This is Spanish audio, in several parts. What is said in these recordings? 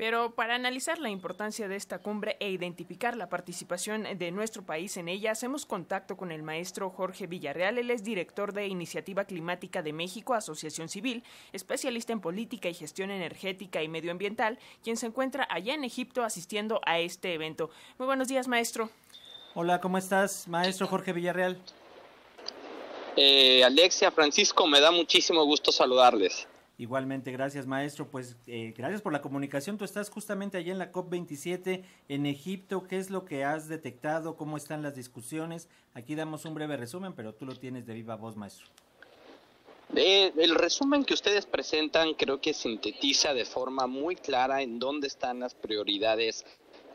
Pero para analizar la importancia de esta cumbre e identificar la participación de nuestro país en ella, hacemos contacto con el maestro Jorge Villarreal. Él es director de Iniciativa Climática de México, Asociación Civil, especialista en política y gestión energética y medioambiental, quien se encuentra allá en Egipto asistiendo a este evento. Muy buenos días, maestro. Hola, ¿cómo estás, maestro Jorge Villarreal? Eh, Alexia, Francisco, me da muchísimo gusto saludarles. Igualmente, gracias maestro. Pues eh, gracias por la comunicación. Tú estás justamente allí en la COP27 en Egipto. ¿Qué es lo que has detectado? ¿Cómo están las discusiones? Aquí damos un breve resumen, pero tú lo tienes de viva voz, maestro. el resumen que ustedes presentan creo que sintetiza de forma muy clara en dónde están las prioridades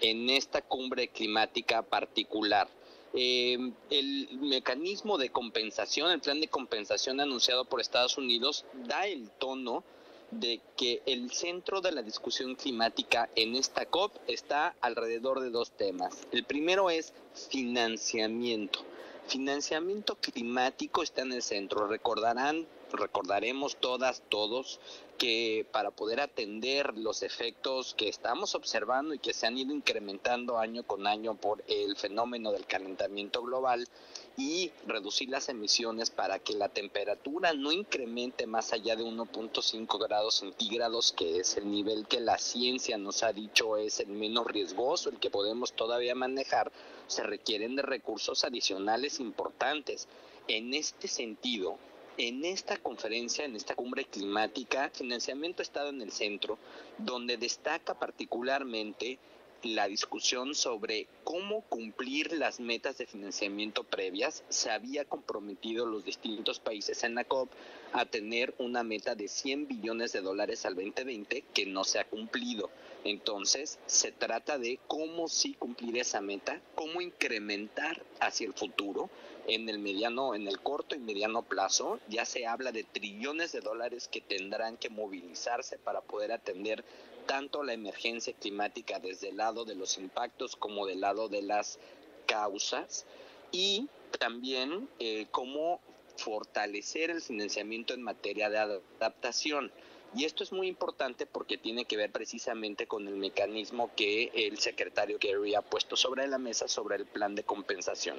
en esta cumbre climática particular. Eh, el mecanismo de compensación, el plan de compensación anunciado por Estados Unidos, da el tono de que el centro de la discusión climática en esta COP está alrededor de dos temas. El primero es financiamiento. Financiamiento climático está en el centro. Recordarán, recordaremos todas, todos, que para poder atender los efectos que estamos observando y que se han ido incrementando año con año por el fenómeno del calentamiento global y reducir las emisiones para que la temperatura no incremente más allá de 1.5 grados centígrados, que es el nivel que la ciencia nos ha dicho es el menos riesgoso, el que podemos todavía manejar, se requieren de recursos adicionales importantes. En este sentido, en esta conferencia, en esta cumbre climática, financiamiento ha estado en el centro, donde destaca particularmente la discusión sobre cómo cumplir las metas de financiamiento previas. Se había comprometido los distintos países en la COP a tener una meta de 100 billones de dólares al 2020 que no se ha cumplido. Entonces, se trata de cómo sí cumplir esa meta, cómo incrementar hacia el futuro en el mediano, en el corto y mediano plazo, ya se habla de trillones de dólares que tendrán que movilizarse para poder atender tanto la emergencia climática desde el lado de los impactos como del lado de las causas y también eh, cómo fortalecer el financiamiento en materia de adaptación. Y esto es muy importante porque tiene que ver precisamente con el mecanismo que el secretario Kerry ha puesto sobre la mesa sobre el plan de compensación.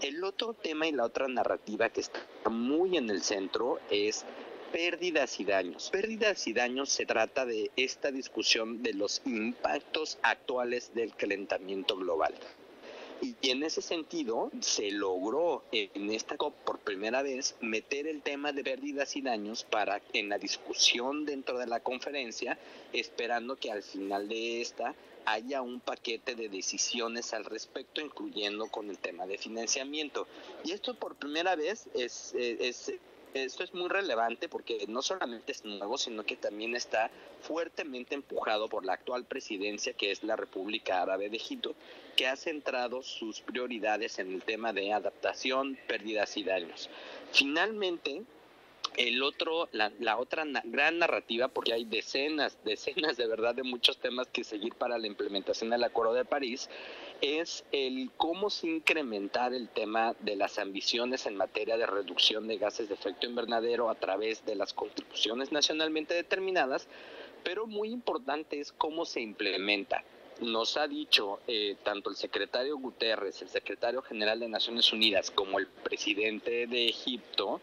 El otro tema y la otra narrativa que está muy en el centro es pérdidas y daños. Pérdidas y daños se trata de esta discusión de los impactos actuales del calentamiento global. Y en ese sentido se logró en esta COP por primera vez meter el tema de pérdidas y daños para en la discusión dentro de la conferencia, esperando que al final de esta haya un paquete de decisiones al respecto, incluyendo con el tema de financiamiento. Y esto por primera vez es, es esto es muy relevante porque no solamente es nuevo, sino que también está fuertemente empujado por la actual presidencia, que es la República Árabe de Egipto, que ha centrado sus prioridades en el tema de adaptación, pérdidas y daños. Finalmente, el otro, la, la, otra gran narrativa, porque hay decenas, decenas de verdad de muchos temas que seguir para la implementación del Acuerdo de París, es el cómo se incrementar el tema de las ambiciones en materia de reducción de gases de efecto invernadero a través de las contribuciones nacionalmente determinadas, pero muy importante es cómo se implementa. Nos ha dicho eh, tanto el secretario Guterres, el secretario general de Naciones Unidas, como el presidente de Egipto,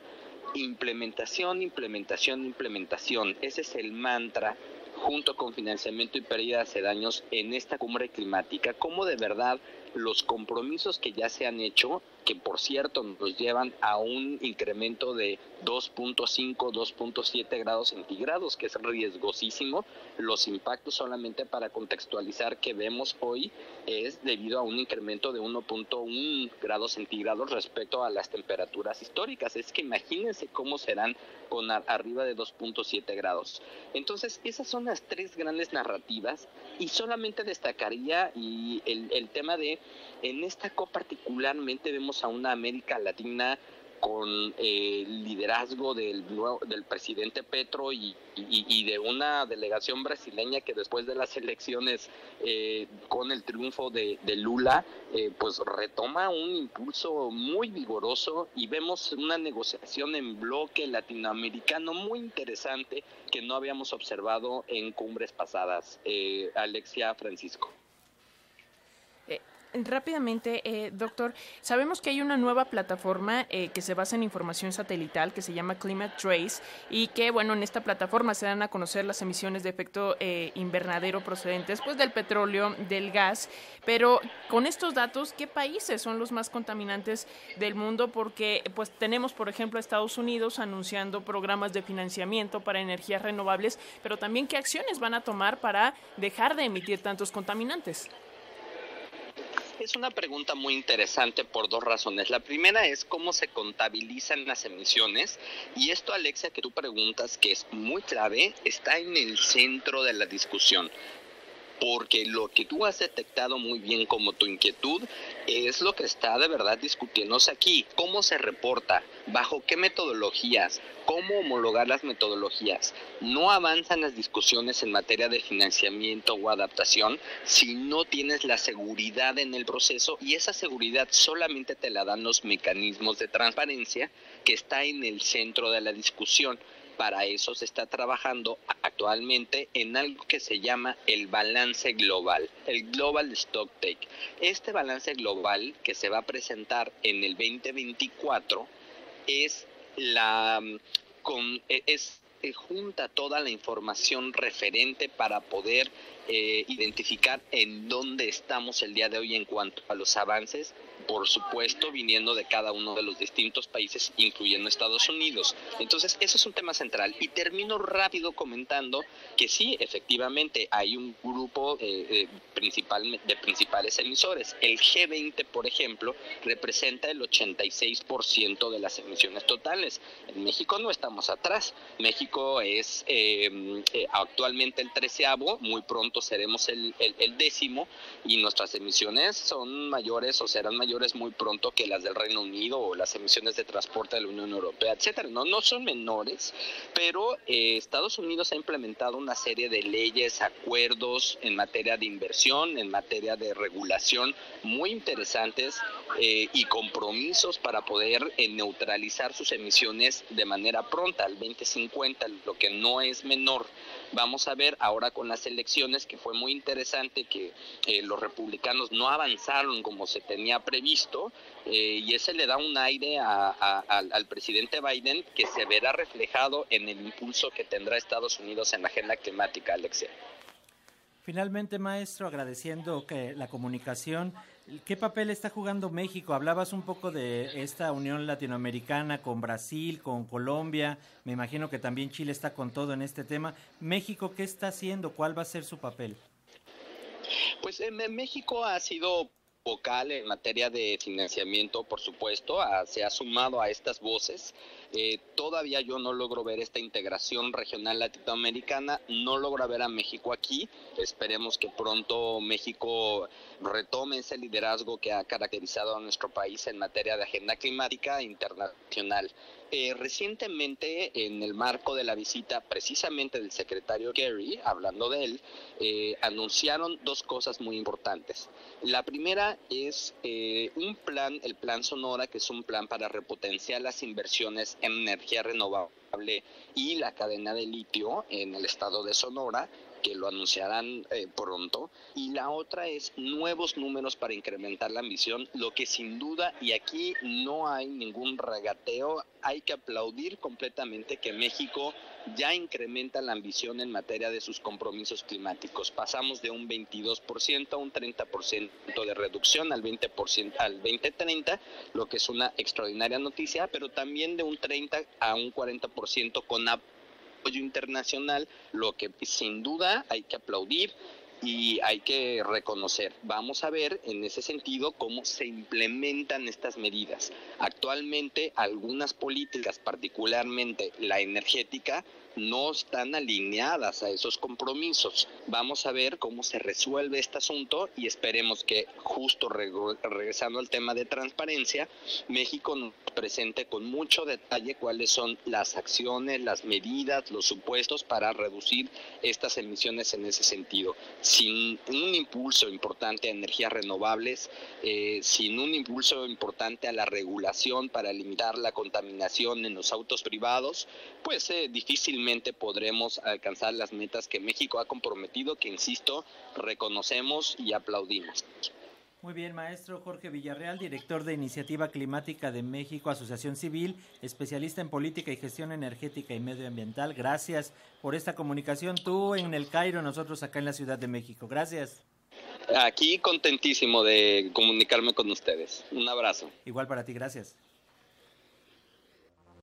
implementación, implementación, implementación. Ese es el mantra junto con financiamiento y pérdidas de daños en esta cumbre climática, cómo de verdad los compromisos que ya se han hecho, que por cierto nos llevan a un incremento de 2.5, 2.7 grados centígrados, que es riesgosísimo. Los impactos solamente para contextualizar que vemos hoy es debido a un incremento de 1.1 grados centígrados respecto a las temperaturas históricas. Es que imagínense cómo serán con arriba de 2.7 grados. Entonces, esas son las tres grandes narrativas y solamente destacaría y el, el tema de en esta COP particularmente vemos a una América Latina con eh, el liderazgo del, del presidente Petro y, de una delegación brasileña que después de las elecciones eh, con el triunfo de, Lula eh, pues retoma un impulso muy vigoroso y vemos una negociación en bloque latinoamericano muy interesante que no habíamos observado en cumbres pasadas. Alexia Francisco. Rápidamente, eh, doctor, sabemos que hay una nueva plataforma eh, que se basa en información satelital que se llama Climate Trace y que, bueno, en esta plataforma se dan a conocer las emisiones de efecto eh, invernadero procedentes pues, del petróleo, del gas, pero con estos datos, ¿qué países son los más contaminantes del mundo? Porque pues tenemos, por ejemplo, Estados Unidos anunciando programas de financiamiento para energías renovables, pero también qué acciones van a tomar para dejar de emitir tantos contaminantes. Es una pregunta muy interesante por dos razones. La primera es cómo se contabilizan las emisiones y esto, Alexia, que tú preguntas, que es muy clave, está en el centro de la discusión porque lo que tú has detectado muy bien como tu inquietud es lo que está de verdad discutiéndose aquí. ¿Cómo se reporta? ¿Bajo qué metodologías? ¿Cómo homologar las metodologías? No avanzan las discusiones en materia de financiamiento o adaptación si no tienes la seguridad en el proceso y esa seguridad solamente te la dan los mecanismos de transparencia que está en el centro de la discusión para eso se está trabajando actualmente en algo que se llama el balance global, el Global Stock Take. Este balance global que se va a presentar en el 2024 es la con, e, es junta toda la información referente para poder eh, identificar en dónde estamos el día de hoy en cuanto a los avances por supuesto, viniendo de cada uno de los distintos países, incluyendo Estados Unidos. Entonces, eso es un tema central. Y termino rápido comentando que sí, efectivamente, hay un grupo eh, principal, de principales emisores. El G20, por ejemplo, representa el 86% de las emisiones totales. En México no estamos atrás. México es em, eh, actualmente el treceavo, muy pronto seremos el, el décimo, y nuestras emisiones son mayores o serán mayores muy pronto que las del Reino Unido o las emisiones de transporte de la Unión Europea, etcétera. No, no son menores, pero eh, Estados Unidos ha implementado una serie de leyes, acuerdos en materia de inversión, en materia de regulación muy interesantes eh, y compromisos para poder eh, neutralizar sus emisiones de manera pronta al 2050, lo que no es menor. Vamos a ver ahora con las elecciones que fue muy interesante que eh, los republicanos no avanzaron como se tenía previsto eh, y ese le da un aire al presidente Biden que se verá reflejado en el impulso que tendrá Estados Unidos en la agenda climática, Alexia. Finalmente, maestro, agradeciendo que la comunicación, ¿qué papel está jugando México? Hablabas un poco de esta unión latinoamericana con Brasil, con Colombia, me imagino que también Chile está con todo en este tema. México, ¿qué está haciendo? ¿Cuál va a ser su papel? Pues en México ha sido vocal en materia de financiamiento, por supuesto, se ha sumado a estas voces. Eh, todavía yo no logro ver esta integración regional latinoamericana, no logro ver a México aquí. Esperemos que pronto México retome ese liderazgo que ha caracterizado a nuestro país en materia de agenda climática internacional. Eh, recientemente, en el marco de la visita precisamente del secretario Kerry, hablando de él, eh, anunciaron dos cosas muy importantes. La primera es un plan, el Plan Sonora, que es un plan para repotenciar las inversiones energía renovable y la cadena de litio en el estado de Sonora que lo anunciarán eh, pronto. Y la otra es nuevos números para incrementar la ambición, lo que sin duda, y aquí no hay ningún regateo, hay que aplaudir completamente que México ya incrementa la ambición en materia de sus compromisos climáticos. Pasamos de un 22% a un 30% de reducción al 20% al 2030, lo que es una extraordinaria noticia, pero también de un 30 a un 40% con internacional, lo que sin duda hay que aplaudir y hay que reconocer. Vamos a ver en ese sentido cómo se implementan estas medidas. Actualmente algunas políticas, particularmente la energética, no están alineadas a esos compromisos. Vamos a ver cómo se resuelve este asunto y esperemos que justo regresando al tema de transparencia, México nos presente con mucho detalle cuáles son las acciones, las medidas, los supuestos para reducir estas emisiones en ese sentido. Sin un impulso importante a energías renovables, eh, sin un impulso importante a la regulación para limitar la contaminación en los autos privados, pues eh, difícilmente podremos alcanzar las metas que México ha comprometido, que insisto, reconocemos y aplaudimos. Muy bien, maestro Jorge Villarreal, director de Iniciativa Climática de México, Asociación Civil, especialista en política y gestión energética y medioambiental. Gracias por esta comunicación. Tú en el Cairo, nosotros acá en la Ciudad de México. Gracias. Aquí contentísimo de comunicarme con ustedes. Un abrazo. Igual para ti, gracias.